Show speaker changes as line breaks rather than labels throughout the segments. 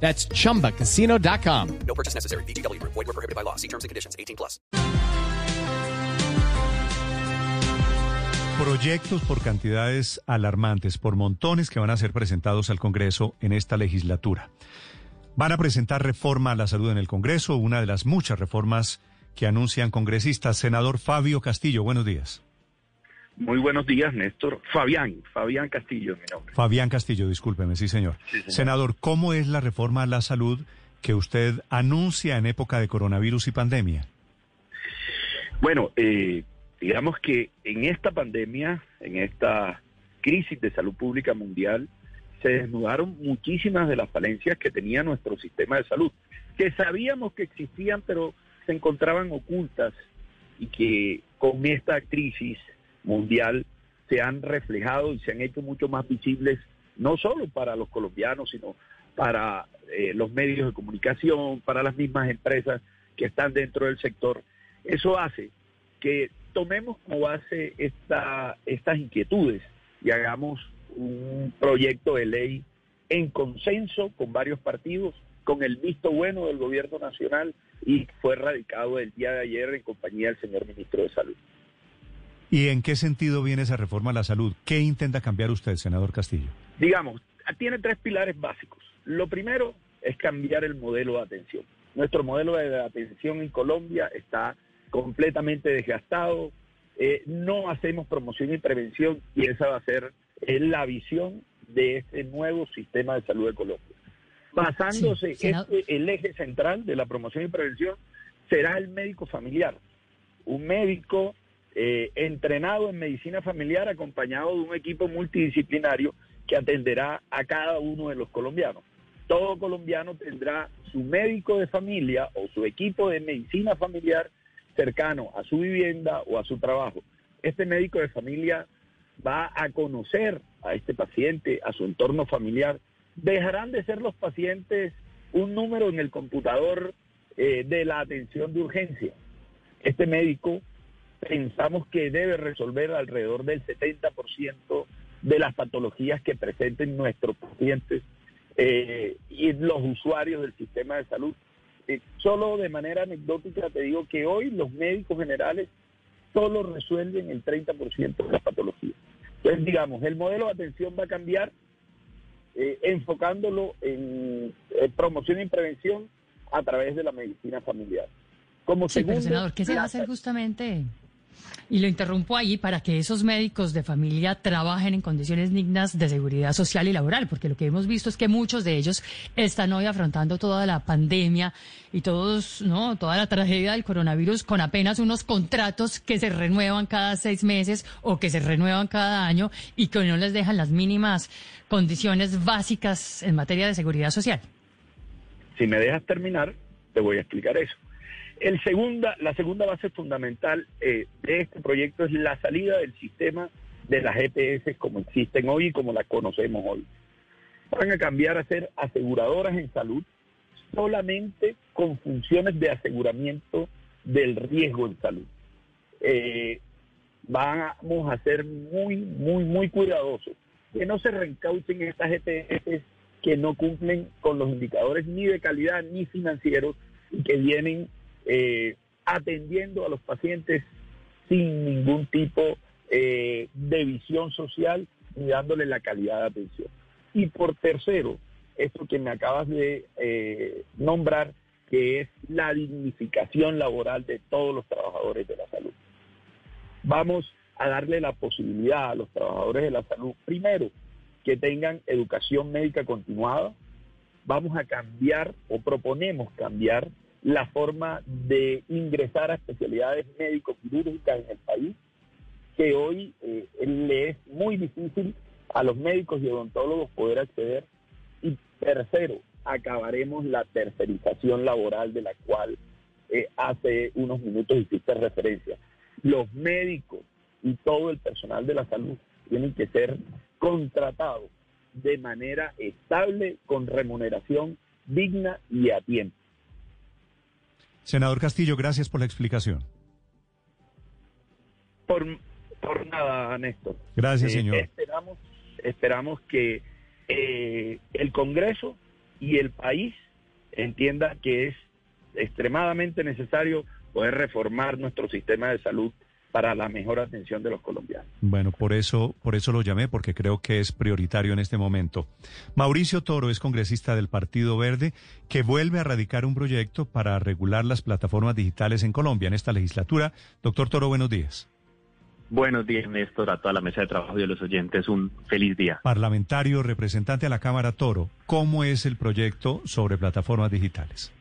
That's chumbacasino.com.
No purchase necessary. BGW. Void were prohibited by law. See terms and conditions. 18 plus.
Proyectos por cantidades alarmantes, por montones que van a ser presentados al Congreso en esta legislatura. Van a presentar reforma a la salud en el Congreso, una de las muchas reformas que anuncian congresistas. Senador Fabio Castillo, buenos días.
Muy buenos días, Néstor. Fabián, Fabián Castillo es mi nombre.
Fabián Castillo, discúlpeme, sí señor.
Sí, señor.
Senador, ¿cómo es la reforma a la salud que usted anuncia en época de coronavirus y pandemia?
Bueno, eh, digamos que en esta pandemia, en esta crisis de salud pública mundial, se desnudaron muchísimas de las falencias que tenía nuestro sistema de salud, que sabíamos que existían, pero se encontraban ocultas y que con esta crisis mundial se han reflejado y se han hecho mucho más visibles, no solo para los colombianos, sino para eh, los medios de comunicación, para las mismas empresas que están dentro del sector. Eso hace que tomemos como base esta, estas inquietudes y hagamos un proyecto de ley en consenso con varios partidos, con el visto bueno del gobierno nacional y fue radicado el día de ayer en compañía del señor ministro de Salud.
¿Y en qué sentido viene esa reforma a la salud? ¿Qué intenta cambiar usted, senador Castillo?
digamos, tiene tres pilares básicos. Lo primero es cambiar el modelo de atención. Nuestro modelo de atención en Colombia está completamente desgastado. Eh, no hacemos promoción y prevención y esa va a ser eh, la visión de este nuevo sistema de salud de Colombia. Basándose
Sí,
este, el eje central de la promoción y prevención será el médico familiar. Un médico eh, entrenado en medicina familiar acompañado de un equipo multidisciplinario que atenderá a cada uno de los colombianos. Todo colombiano tendrá su médico de familia o su equipo de medicina familiar cercano a su vivienda o a su trabajo. Este médico de familia va a conocer a este paciente, a su entorno familiar. Dejarán de ser los pacientes un número en el computador eh, de la atención de urgencia. Este médico pensamos que debe resolver alrededor del 70% de las patologías que presenten nuestros pacientes eh, y los usuarios del sistema de salud. Eh, solo de manera anecdótica te digo que hoy los médicos generales solo resuelven el 30% de las patologías. Entonces, digamos, el modelo de atención va a cambiar eh, enfocándolo en eh, promoción y prevención a través de la medicina familiar. Como
Sí, pero senador, ¿qué se va a hacer justamente? Y lo interrumpo ahí para que esos médicos de familia trabajen en condiciones dignas de seguridad social y laboral, porque lo que hemos visto es que muchos de ellos están hoy afrontando toda la pandemia y todos, no, toda la tragedia del coronavirus con apenas unos contratos que se renuevan cada seis meses o que se renuevan cada año y que no les dejan las mínimas condiciones básicas en materia de seguridad social.
Si me dejas terminar, te voy a explicar eso. El segunda, la segunda base fundamental eh, de este proyecto es la salida del sistema de las EPS como existen hoy y como las conocemos hoy. Van a cambiar a ser aseguradoras en salud solamente con funciones de aseguramiento del riesgo en salud. Eh, vamos a ser muy, muy, muy cuidadosos que no se reencauchen estas EPS que no cumplen con los indicadores ni de calidad ni financieros y que vienen eh, atendiendo a los pacientes sin ningún tipo eh, de visión social ni dándole la calidad de atención. Y por tercero, esto que me acabas de eh, nombrar, que es la dignificación laboral de todos los trabajadores de la salud. Vamos a darle la posibilidad a los trabajadores de la salud, primero, que tengan educación médica continuada. Vamos a cambiar o proponemos cambiar la forma de ingresar a especialidades médico-quirúrgicas en el país, que hoy eh, le es muy difícil a los médicos y odontólogos poder acceder. Y tercero, acabaremos la tercerización laboral de la cual eh, hace unos minutos hiciste referencia. Los médicos y todo el personal de la salud tienen que ser contratados de manera estable, con remuneración digna y a tiempo.
Senador Castillo, gracias por la explicación.
Por, por nada, Néstor.
Gracias,
Eh,
señor.
Esperamos, esperamos que eh, el Congreso y el país entienda que es extremadamente necesario poder reformar nuestro sistema de salud para la mejor atención de los colombianos.
Bueno, por eso, por eso lo llamé, porque creo que es prioritario en este momento. Mauricio Toro es congresista del Partido Verde, que vuelve a radicar un proyecto para regular las plataformas digitales en Colombia en esta legislatura. Doctor Toro, buenos días.
Buenos días, Néstor, a toda la mesa de trabajo y a los oyentes. Un feliz día.
Parlamentario, representante a la Cámara Toro, ¿cómo es el proyecto sobre plataformas digitales?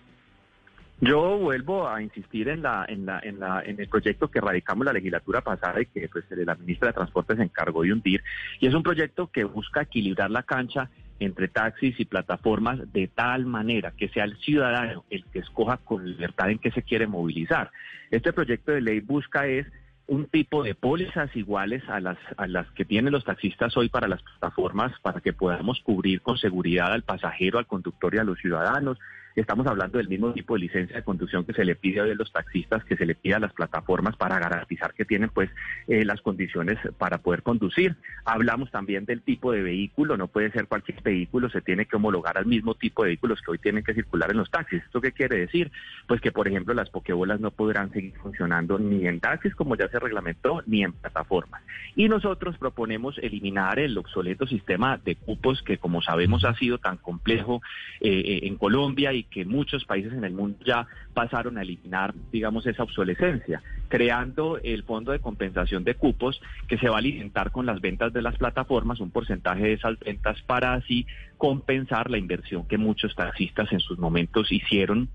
Yo vuelvo a insistir en la, en la, en la, en el proyecto que radicamos la legislatura pasada y que pues, la ministra de Transporte se encargó de hundir. Y es un proyecto que busca equilibrar la cancha entre taxis y plataformas de tal manera que sea el ciudadano el que escoja con libertad en qué se quiere movilizar. Este proyecto de ley busca es un tipo de pólizas iguales a las, a las que tienen los taxistas hoy para las plataformas para que podamos cubrir con seguridad al pasajero, al conductor y a los ciudadanos. Estamos hablando del mismo tipo de licencia de conducción que se le pide a los taxistas, que se le pide a las plataformas para garantizar que tienen pues eh, las condiciones para poder conducir. Hablamos también del tipo de vehículo, no puede ser cualquier vehículo, se tiene que homologar al mismo tipo de vehículos que hoy tienen que circular en los taxis. ¿Esto qué quiere decir? Pues que, por ejemplo, las pokebolas no podrán seguir funcionando ni en taxis, como ya se reglamentó, ni en plataformas. Y nosotros proponemos eliminar el obsoleto sistema de cupos que, como sabemos, ha sido tan complejo eh, en Colombia y que muchos países en el mundo ya pasaron a eliminar, digamos, esa obsolescencia, creando el fondo de compensación de cupos que se va a alimentar con las ventas de las plataformas, un porcentaje de esas ventas para así compensar la inversión que muchos taxistas en sus momentos hicieron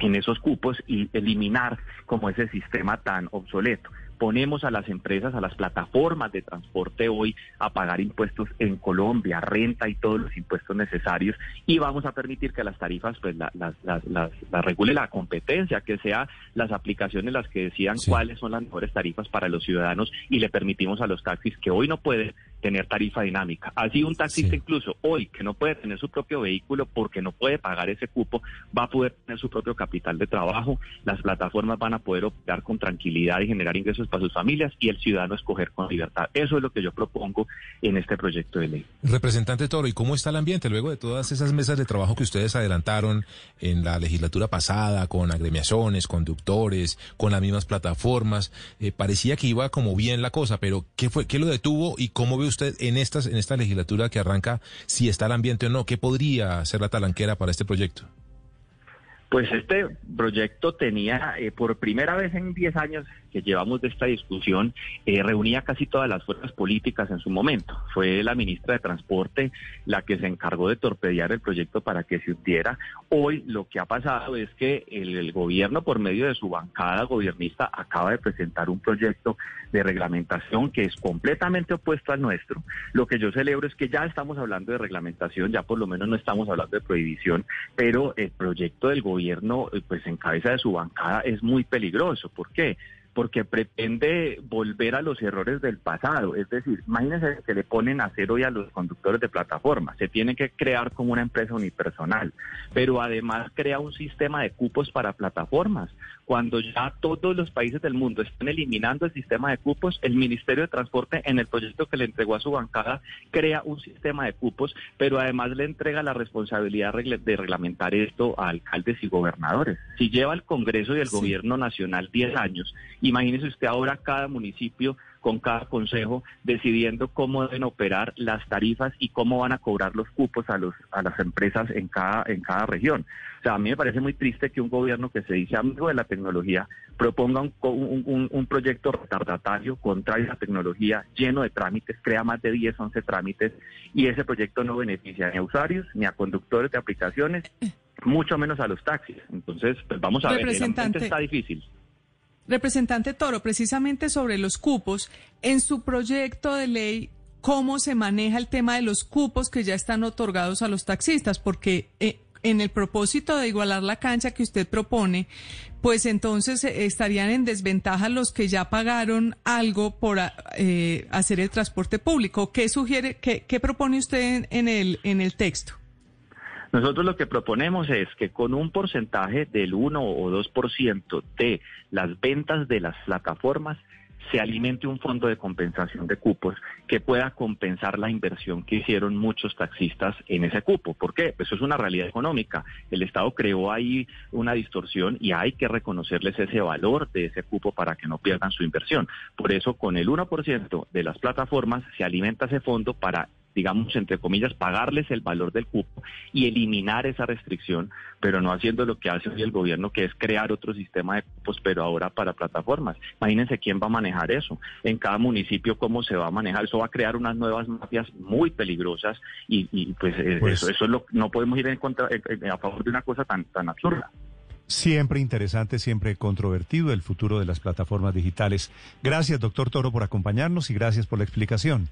en esos cupos y eliminar como ese sistema tan obsoleto ponemos a las empresas, a las plataformas de transporte hoy a pagar impuestos en Colombia, renta y todos los impuestos necesarios y vamos a permitir que las tarifas pues las la, la, la, la, regule la competencia, que sea las aplicaciones las que decidan sí. cuáles son las mejores tarifas para los ciudadanos y le permitimos a los taxis que hoy no pueden tener tarifa dinámica. Así un taxista sí. incluso hoy que no puede tener su propio vehículo porque no puede pagar ese cupo, va a poder tener su propio capital de trabajo, las plataformas van a poder operar con tranquilidad y generar ingresos para sus familias y el ciudadano escoger con libertad. Eso es lo que yo propongo en este proyecto de ley.
Representante Toro, ¿y cómo está el ambiente luego de todas esas mesas de trabajo que ustedes adelantaron en la legislatura pasada con agremiaciones, conductores, con las mismas plataformas? Eh, parecía que iba como bien la cosa, pero ¿qué fue? ¿Qué lo detuvo y cómo usted en estas en esta legislatura que arranca si está el ambiente o no? ¿Qué podría ser la talanquera para este proyecto?
Pues este proyecto tenía, eh, por primera vez en 10 años que llevamos de esta discusión, eh, reunía casi todas las fuerzas políticas en su momento. Fue la ministra de Transporte la que se encargó de torpedear el proyecto para que se hundiera. Hoy lo que ha pasado es que el, gobierno, por medio de su bancada gobernista, acaba de presentar un proyecto de reglamentación que es completamente opuesto al nuestro. Lo que yo celebro es que ya estamos hablando de reglamentación, ya por lo menos no estamos hablando de prohibición, pero el proyecto del gobierno, pues en cabeza de su bancada, es muy peligroso. ¿Por qué? porque pretende volver a los errores del pasado. Es decir, imagínense que le ponen a cero hoy a los conductores de plataforma. Se tiene que crear como una empresa unipersonal, pero además crea un sistema de cupos para plataformas. Cuando ya todos los países del mundo están eliminando el sistema de cupos, el Ministerio de Transporte en el proyecto que le entregó a su bancada crea un sistema de cupos, pero además le entrega la responsabilidad de reglamentar esto a alcaldes y gobernadores. Si lleva el Congreso y el sí. Gobierno Nacional 10 años, Imagínese usted ahora cada municipio con cada consejo decidiendo cómo deben operar las tarifas y cómo van a cobrar los cupos a los a las empresas en cada en cada región. O sea, a mí me parece muy triste que un gobierno que se dice amigo de la tecnología proponga un, un, un proyecto retardatario contrario a la tecnología, lleno de trámites, crea más de 10, 11 trámites y ese proyecto no beneficia ni a usuarios ni a conductores de aplicaciones, mucho menos a los taxis. Entonces, pues vamos a ver, el ambiente está difícil.
Representante Toro, precisamente sobre los cupos, en su proyecto de ley, ¿cómo se maneja el tema de los cupos que ya están otorgados a los taxistas? Porque eh, en el propósito de igualar la cancha que usted propone, pues entonces eh, estarían en desventaja los que ya pagaron algo por eh, hacer el transporte público. ¿Qué sugiere, qué, qué propone usted en, el, en el texto?
Nosotros lo que proponemos es que con un porcentaje del 1 o 2% de las ventas de las plataformas se alimente un fondo de compensación de cupos que pueda compensar la inversión que hicieron muchos taxistas en ese cupo. ¿Por qué? Pues eso es una realidad económica. El Estado creó ahí una distorsión y hay que reconocerles ese valor de ese cupo para que no pierdan su inversión. Por eso, con el 1% de las plataformas se alimenta ese fondo para digamos, entre comillas, pagarles el valor del cupo y eliminar esa restricción, pero no haciendo lo que hace hoy el gobierno, que es crear otro sistema de cupos, pero ahora para plataformas. Imagínense quién va a manejar eso. En cada municipio, cómo se va a manejar. Eso va a crear unas nuevas mafias muy peligrosas y, pues, eh, pues, eso, eso es lo, no podemos ir en contra, a favor de una cosa tan, tan absurda.
Siempre interesante, siempre controvertido el futuro de las plataformas digitales. Gracias, doctor Toro, por acompañarnos y gracias por la explicación.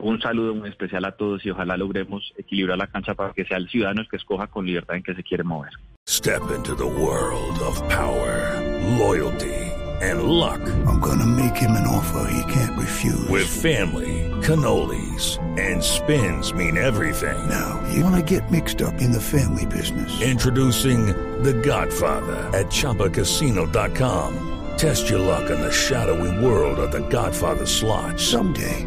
Un saludo muy especial a todos y ojalá logremos equilibrar la cancha para que sea el ciudadano el que escoja con libertad en que se quiere mover.
Step into the world of power, loyalty and luck. I'm gonna make him an offer he can't refuse. With family, cannolis and spins mean everything. Now, you wanna get mixed up in the family business. Introducing The Godfather at chapacasino.com. Test your luck in the shadowy world of the Godfather slot. Someday,